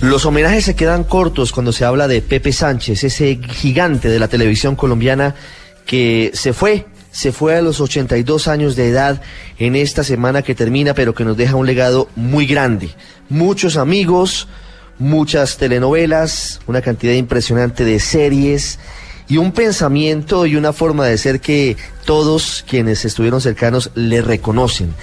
Los homenajes se quedan cortos cuando se habla de Pepe Sánchez, ese gigante de la televisión colombiana que se fue, se fue a los 82 años de edad en esta semana que termina, pero que nos deja un legado muy grande. Muchos amigos, muchas telenovelas, una cantidad impresionante de series y un pensamiento y una forma de ser que todos quienes estuvieron cercanos le reconocen.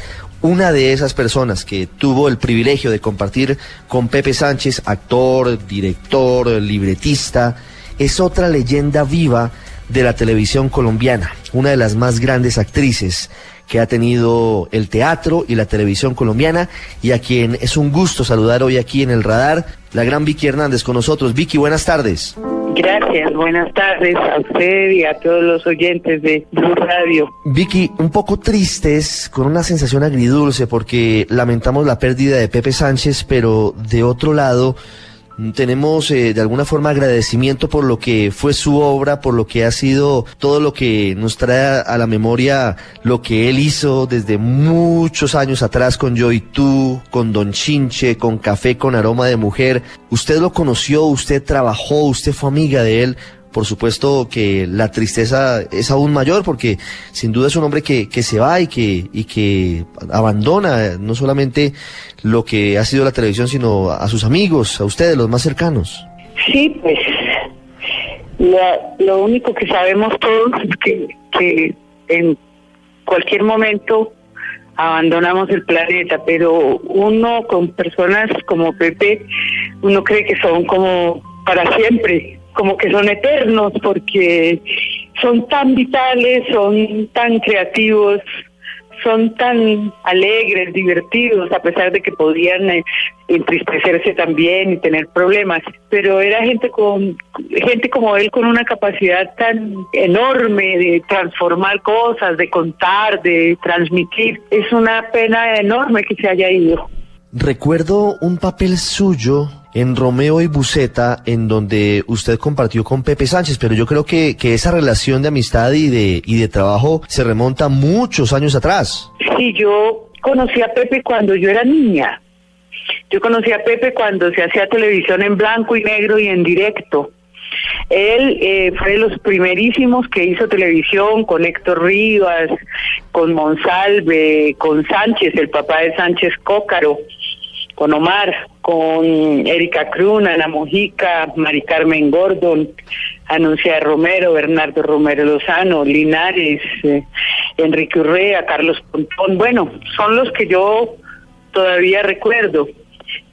Una de esas personas que tuvo el privilegio de compartir con Pepe Sánchez, actor, director, libretista, es otra leyenda viva de la televisión colombiana, una de las más grandes actrices que ha tenido el teatro y la televisión colombiana y a quien es un gusto saludar hoy aquí en el radar, la gran Vicky Hernández con nosotros. Vicky, buenas tardes. Gracias, buenas tardes a usted y a todos los oyentes de Blue Radio. Vicky, un poco tristes, con una sensación agridulce, porque lamentamos la pérdida de Pepe Sánchez, pero de otro lado, tenemos eh, de alguna forma agradecimiento por lo que fue su obra, por lo que ha sido todo lo que nos trae a la memoria lo que él hizo desde muchos años atrás con Yo y Tú, con Don Chinche, con Café con Aroma de Mujer. Usted lo conoció, usted trabajó, usted fue amiga de él por supuesto que la tristeza es aún mayor porque sin duda es un hombre que, que se va y que, y que abandona no solamente lo que ha sido la televisión, sino a sus amigos, a ustedes, los más cercanos. Sí, pues lo único que sabemos todos es que, que en cualquier momento abandonamos el planeta, pero uno con personas como Pepe, uno cree que son como para siempre, como que son eternos porque son tan vitales, son tan creativos, son tan alegres, divertidos, a pesar de que podían eh, entristecerse también y tener problemas. Pero era gente con gente como él con una capacidad tan enorme de transformar cosas, de contar, de transmitir. Es una pena enorme que se haya ido. Recuerdo un papel suyo en Romeo y Buceta, en donde usted compartió con Pepe Sánchez, pero yo creo que, que esa relación de amistad y de, y de trabajo se remonta muchos años atrás. Sí, yo conocí a Pepe cuando yo era niña. Yo conocí a Pepe cuando se hacía televisión en blanco y negro y en directo. Él eh, fue de los primerísimos que hizo televisión con Héctor Rivas, con Monsalve, con Sánchez, el papá de Sánchez Cócaro con Omar, con Erika Cruna, Ana Mojica, Mari Carmen Gordon, Anuncia Romero, Bernardo Romero Lozano, Linares, eh, Enrique Urrea, Carlos Pontón. Bueno, son los que yo todavía recuerdo.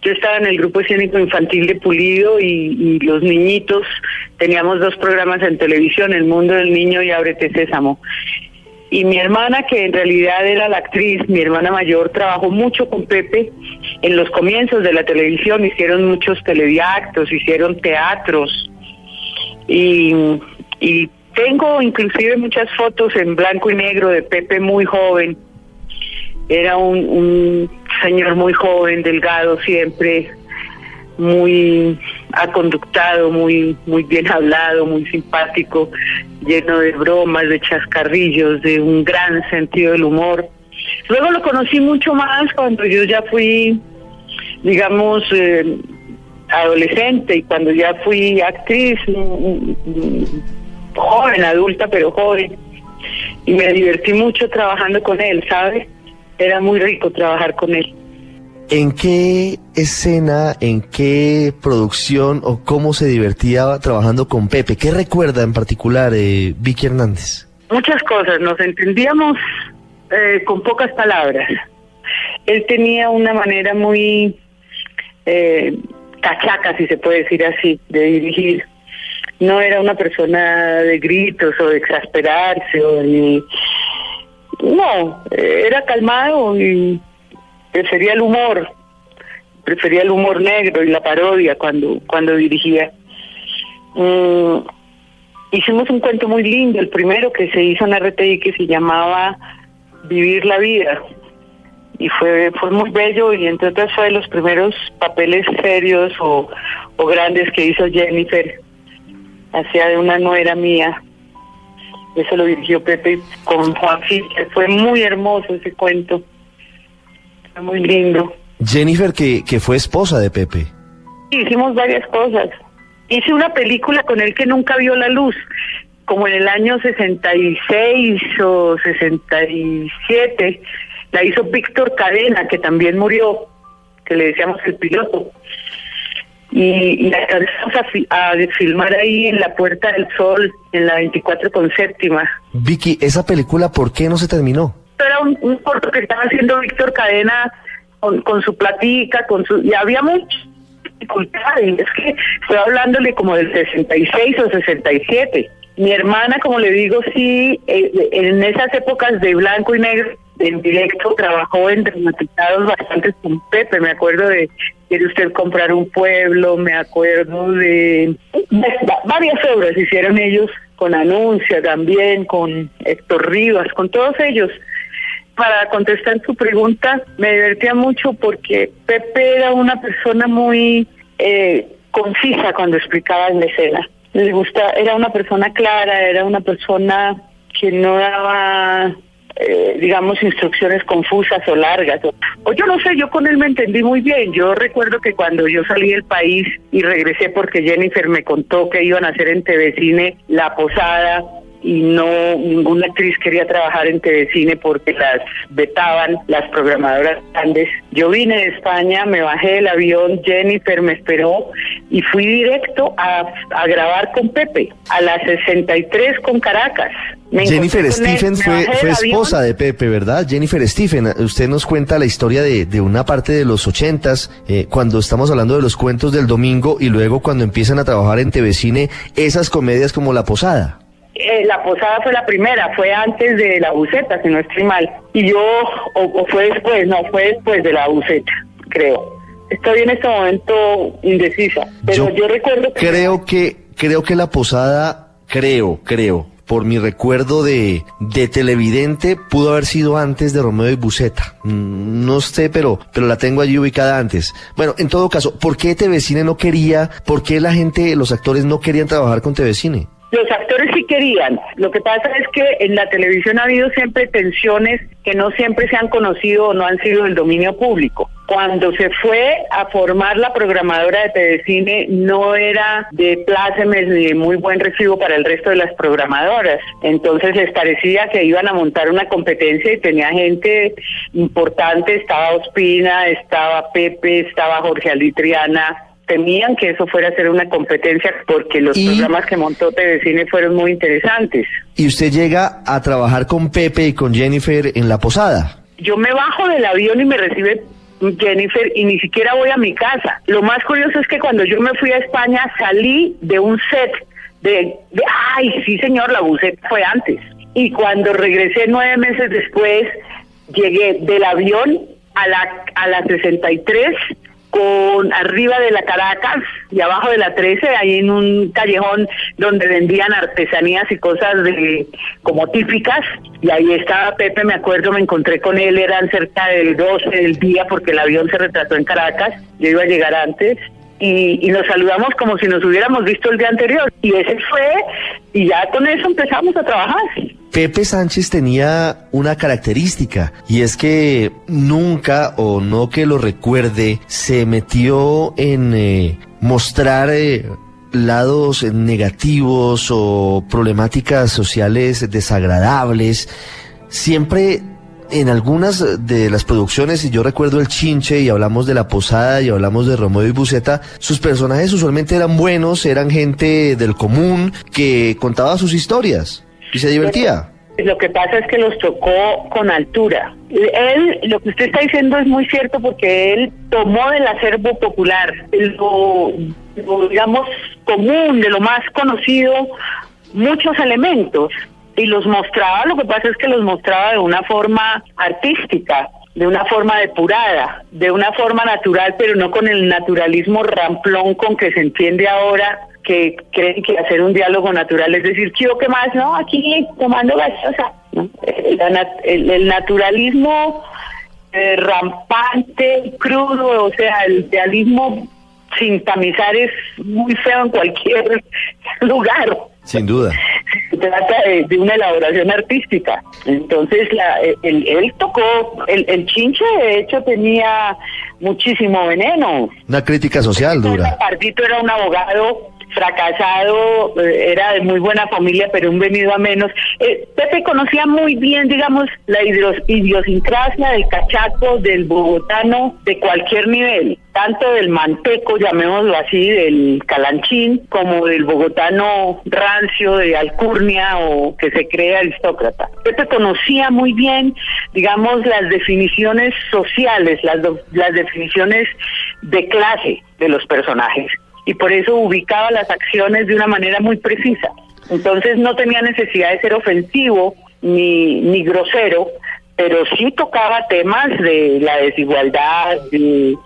Yo estaba en el grupo escénico infantil de Pulido y, y, los niñitos teníamos dos programas en televisión, El Mundo del Niño y Ábrete Sésamo. Y mi hermana, que en realidad era la actriz, mi hermana mayor, trabajó mucho con Pepe en los comienzos de la televisión, hicieron muchos telediactos, hicieron teatros. Y, y tengo inclusive muchas fotos en blanco y negro de Pepe muy joven. Era un, un señor muy joven, delgado siempre, muy aconductado, muy, muy bien hablado, muy simpático, lleno de bromas, de chascarrillos, de un gran sentido del humor. Luego lo conocí mucho más cuando yo ya fui, digamos, eh, adolescente y cuando ya fui actriz, joven, adulta, pero joven. Y me divertí mucho trabajando con él, ¿sabes? Era muy rico trabajar con él. ¿En qué escena, en qué producción o cómo se divertía trabajando con Pepe? ¿Qué recuerda en particular eh, Vicky Hernández? Muchas cosas, nos entendíamos eh, con pocas palabras. Él tenía una manera muy eh, cachaca, si se puede decir así, de dirigir. No era una persona de gritos o de exasperarse o ni... No, era calmado y prefería el humor, prefería el humor negro y la parodia cuando, cuando dirigía. Mm, hicimos un cuento muy lindo, el primero que se hizo en RTI que se llamaba Vivir la vida. Y fue, fue muy bello y entre otras fue de los primeros papeles serios o, o grandes que hizo Jennifer, hacia de una nuera mía. Eso lo dirigió Pepe con Juan que Fue muy hermoso ese cuento muy lindo. Jennifer, que, que fue esposa de Pepe. Hicimos varias cosas. Hice una película con él que nunca vio la luz, como en el año 66 o 67. La hizo Víctor Cadena, que también murió, que le decíamos el piloto. Y, y la alcanzamos a, a filmar ahí en la Puerta del Sol, en la 24 con séptima. Vicky, ¿esa película por qué no se terminó? Era un, corto que estaba haciendo Víctor Cadena con, su platica, con su y había muchas dificultades. Es que estoy hablándole como del 66 o 67. Mi hermana, como le digo, sí, eh, en esas épocas de blanco y negro, en directo, trabajó en dramatizados bastante con Pepe. Me acuerdo de Quiere usted comprar un pueblo, me acuerdo de varias obras hicieron ellos con Anuncia también, con Héctor Rivas, con todos ellos. Para contestar tu pregunta, me divertía mucho porque Pepe era una persona muy eh, concisa cuando explicaba en la escena. Le gusta, era una persona clara, era una persona que no daba eh, digamos, instrucciones confusas o largas. O, yo no sé, yo con él me entendí muy bien. Yo recuerdo que cuando yo salí del país y regresé porque Jennifer me contó que iban a hacer en TV Cine La Posada, y no ninguna actriz quería trabajar en TV-Cine porque las vetaban las programadoras grandes. Yo vine de España, me bajé del avión, Jennifer me esperó y fui directo a, a grabar con Pepe, a las 63 con Caracas. Me Jennifer Stephen fue, fue esposa de Pepe, ¿verdad? Jennifer Stephen, usted nos cuenta la historia de, de una parte de los ochentas, eh, cuando estamos hablando de los cuentos del domingo y luego cuando empiezan a trabajar en TV-Cine, esas comedias como La Posada. Eh, la posada fue la primera, fue antes de la buceta, si no estoy mal. Y yo, o, o, fue después, no, fue después de la buceta, creo. Estoy en este momento indecisa, pero yo, yo recuerdo que... Creo que, creo que la posada, creo, creo, por mi recuerdo de, de televidente, pudo haber sido antes de Romeo y Buceta. No sé, pero, pero la tengo allí ubicada antes. Bueno, en todo caso, ¿por qué TVCine no quería, por qué la gente, los actores no querían trabajar con TVCine? Los actores sí querían. Lo que pasa es que en la televisión ha habido siempre tensiones que no siempre se han conocido o no han sido del dominio público. Cuando se fue a formar la programadora de Telecine no era de plácemes ni de muy buen recibo para el resto de las programadoras. Entonces les parecía que iban a montar una competencia y tenía gente importante, estaba Ospina, estaba Pepe, estaba Jorge Alitriana, temían que eso fuera a ser una competencia porque los y... programas que montó Cine fueron muy interesantes. ¿Y usted llega a trabajar con Pepe y con Jennifer en la posada? Yo me bajo del avión y me recibe Jennifer y ni siquiera voy a mi casa. Lo más curioso es que cuando yo me fui a España salí de un set de, de ay, sí señor, la buceta fue antes. Y cuando regresé nueve meses después, llegué del avión a la, a la 63 con arriba de la Caracas y abajo de la 13, ahí en un callejón donde vendían artesanías y cosas de como típicas. Y ahí estaba Pepe, me acuerdo, me encontré con él, eran cerca del 12 del día porque el avión se retrasó en Caracas, yo iba a llegar antes. Y, y, nos saludamos como si nos hubiéramos visto el día anterior. Y ese fue, y ya con eso empezamos a trabajar. Pepe Sánchez tenía una característica y es que nunca o no que lo recuerde se metió en eh, mostrar eh, lados negativos o problemáticas sociales desagradables. Siempre en algunas de las producciones, y yo recuerdo el Chinche y hablamos de La Posada y hablamos de Romeo y Buceta, sus personajes usualmente eran buenos, eran gente del común que contaba sus historias y se divertía. Lo que pasa es que los tocó con altura. Él, lo que usted está diciendo es muy cierto porque él tomó del acervo popular, lo, lo digamos común, de lo más conocido, muchos elementos y los mostraba, lo que pasa es que los mostraba de una forma artística, de una forma depurada, de una forma natural, pero no con el naturalismo ramplón con que se entiende ahora que creen que hacer un diálogo natural es decir, quiero que más, no, aquí tomando gaseosa. ¿no? El, el, el, naturalismo eh, rampante, crudo, o sea, el idealismo sin tamizar es muy feo en cualquier lugar. Sin duda. Se trata de, de una elaboración artística. Entonces, la, el, él tocó, el, el chinche de hecho tenía muchísimo veneno. Una crítica social dura. Pardito era un abogado fracasado, eh, era de muy buena familia, pero un venido a menos. Eh, Pepe conocía muy bien, digamos, la idiosincrasia del cachaco, del bogotano, de cualquier nivel, tanto del manteco, llamémoslo así, del calanchín, como del bogotano rancio, de alcurnia o que se cree aristócrata. Pepe conocía muy bien, digamos, las definiciones sociales, las, las definiciones de clase de los personajes y por eso ubicaba las acciones de una manera muy precisa. Entonces no tenía necesidad de ser ofensivo ni, ni grosero, pero sí tocaba temas de la desigualdad, de,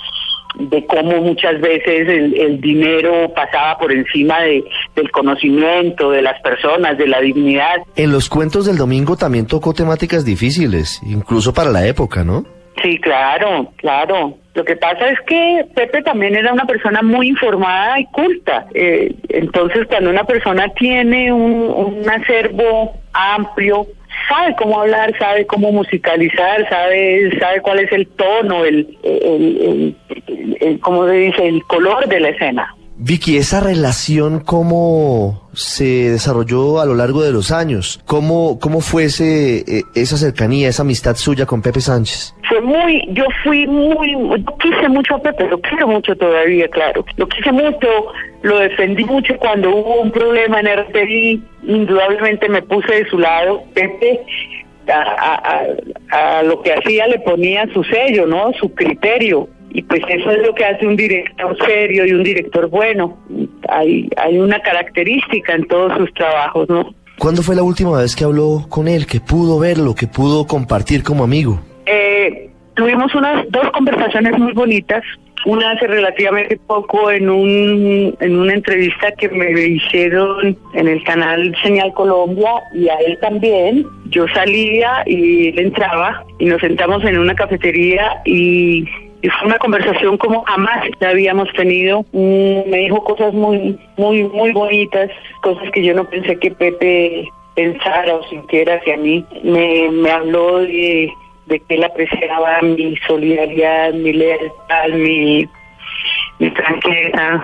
cómo muchas veces el, dinero pasaba por encima de, del conocimiento de las personas, de la dignidad. En los cuentos del domingo también tocó temáticas difíciles, incluso para la época, ¿no? Sí, claro, claro. Lo que pasa es que Pepe también era una persona muy informada y culta. Eh, entonces, cuando una persona tiene un, acervo amplio, sabe cómo hablar, sabe cómo musicalizar, sabe sabe cuál es el tono, el, el, el, se dice, el color de la escena. Vicky, esa relación, ¿cómo se desarrolló a lo largo de los años? ¿Cómo, cómo fue eh, esa cercanía, esa amistad suya con Pepe Sánchez? Fue muy, yo fui muy, yo quise mucho a Pepe, lo quiero mucho todavía, claro. Lo quise mucho, lo defendí mucho cuando hubo un problema en RTI, indudablemente me puse de su lado. Pepe a, a, lo que hacía le ponía su sello, ¿no? Su criterio y pues eso es lo que hace un director serio y un director bueno. Hay, hay una característica en todos sus trabajos, ¿no? ¿Cuándo fue la última vez que habló con él, que pudo verlo, que pudo compartir como amigo? Eh, tuvimos unas dos conversaciones muy bonitas. Una hace relativamente poco en un en una entrevista que me hicieron en el canal Señal Colombia y a él también. Yo salía y él entraba y nos sentamos en una cafetería y y fue una conversación como jamás la habíamos tenido. Mm, me dijo cosas muy, muy, muy bonitas, cosas que yo no pensé que Pepe pensara o sintiera hacia mí. Me, habló de, que él apreciaba mi solidaridad, mi lealtad, mi, mi tranquilidad.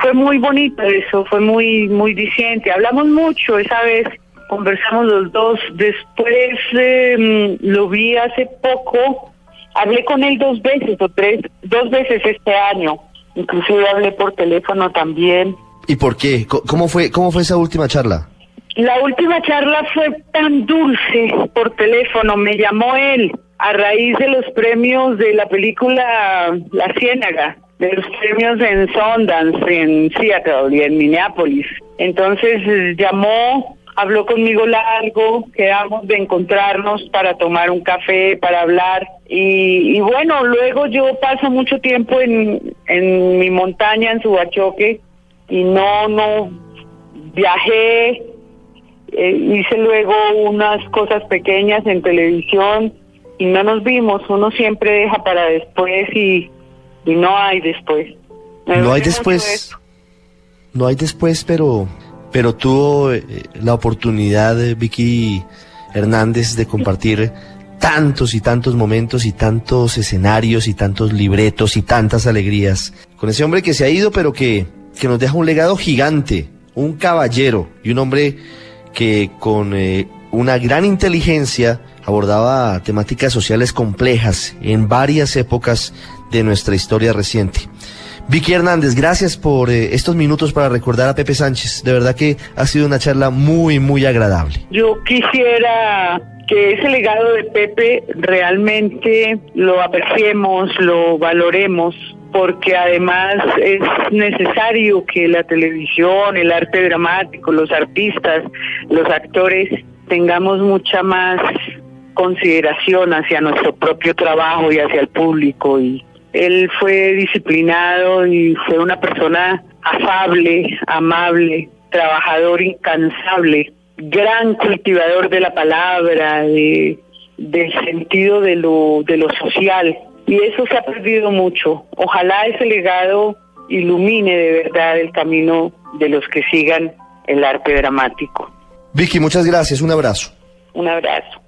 Fue muy bonito eso, fue muy, muy diciente. Hablamos mucho esa vez, conversamos los dos. Después eh, lo vi hace poco Hablé con él dos veces o tres, dos veces este año. Inclusive hablé por teléfono también. ¿Y por qué? ¿Cómo fue, cómo fue esa última charla? La última charla fue tan dulce por teléfono. Me llamó él a raíz de los premios de la película La Ciénaga, de los premios en Sundance, en Seattle y en Minneapolis. Entonces eh, llamó habló conmigo largo, quedamos de encontrarnos para tomar un café, para hablar. Y, bueno, luego yo paso mucho tiempo en, en mi montaña, en Subachoque, y no, no, viajé, eh, hice luego unas cosas pequeñas en televisión y no nos vimos. Uno siempre deja para después y, y no hay después. no hay después. No hay después, pero pero tuvo eh, la oportunidad, de Vicky Hernández, de compartir tantos y tantos momentos y tantos escenarios y tantos libretos y tantas alegrías con ese hombre que se ha ido, pero que, que nos deja un legado gigante, un caballero y un hombre que con eh, una gran inteligencia abordaba temáticas sociales complejas en varias épocas de nuestra historia reciente. Vicky Hernández, gracias por eh, estos minutos para recordar a Pepe Sánchez. De verdad que ha sido una charla muy, muy agradable. Yo quisiera que ese legado de Pepe realmente lo apreciemos, lo valoremos, porque además es necesario que la televisión, el arte dramático, los artistas, los actores tengamos mucha más consideración hacia nuestro propio trabajo y hacia el público y él fue disciplinado y fue una persona afable, amable, trabajador incansable, gran cultivador de la palabra, de, del sentido de lo, de lo social. Y eso se ha perdido mucho. Ojalá ese legado ilumine de verdad el camino de los que sigan el arte dramático. Vicky, muchas gracias. Un abrazo. Un abrazo.